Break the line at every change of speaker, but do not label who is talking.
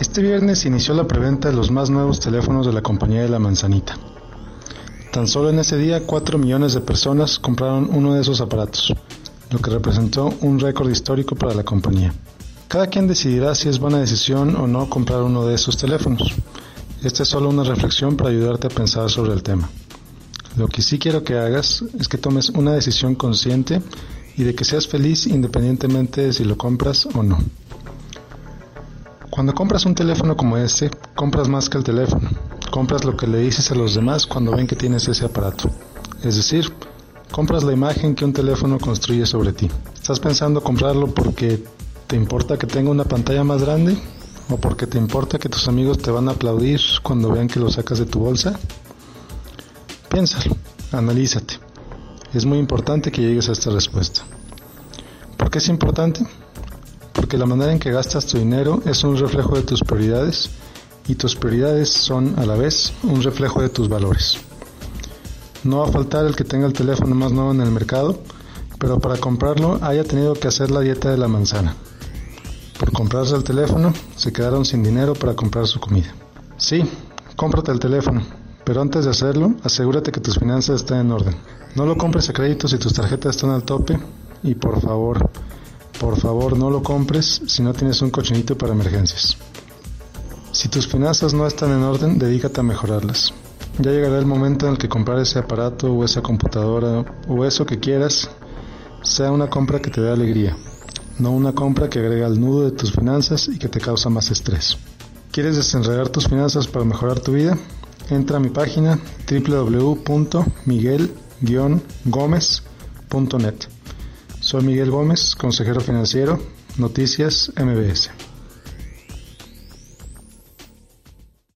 Este viernes inició la preventa de los más nuevos teléfonos de la compañía de la manzanita. Tan solo en ese día 4 millones de personas compraron uno de esos aparatos, lo que representó un récord histórico para la compañía. Cada quien decidirá si es buena decisión o no comprar uno de esos teléfonos. Esta es solo una reflexión para ayudarte a pensar sobre el tema. Lo que sí quiero que hagas es que tomes una decisión consciente y de que seas feliz independientemente de si lo compras o no. Cuando compras un teléfono como este, compras más que el teléfono. Compras lo que le dices a los demás cuando ven que tienes ese aparato. Es decir, compras la imagen que un teléfono construye sobre ti. ¿Estás pensando comprarlo porque te importa que tenga una pantalla más grande? ¿O porque te importa que tus amigos te van a aplaudir cuando vean que lo sacas de tu bolsa? Piénsalo, analízate. Es muy importante que llegues a esta respuesta. ¿Por qué es importante? Porque la manera en que gastas tu dinero es un reflejo de tus prioridades y tus prioridades son a la vez un reflejo de tus valores. No va a faltar el que tenga el teléfono más nuevo en el mercado, pero para comprarlo haya tenido que hacer la dieta de la manzana. Por comprarse el teléfono, se quedaron sin dinero para comprar su comida. Sí, cómprate el teléfono, pero antes de hacerlo, asegúrate que tus finanzas estén en orden. No lo compres a crédito si tus tarjetas están al tope y por favor, por favor, no lo compres si no tienes un cochinito para emergencias. Si tus finanzas no están en orden, dedícate a mejorarlas. Ya llegará el momento en el que comprar ese aparato o esa computadora o eso que quieras sea una compra que te dé alegría, no una compra que agrega al nudo de tus finanzas y que te causa más estrés. ¿Quieres desenredar tus finanzas para mejorar tu vida? Entra a mi página www.miguel-gómez.net. Soy Miguel Gómez, consejero financiero, Noticias MBS.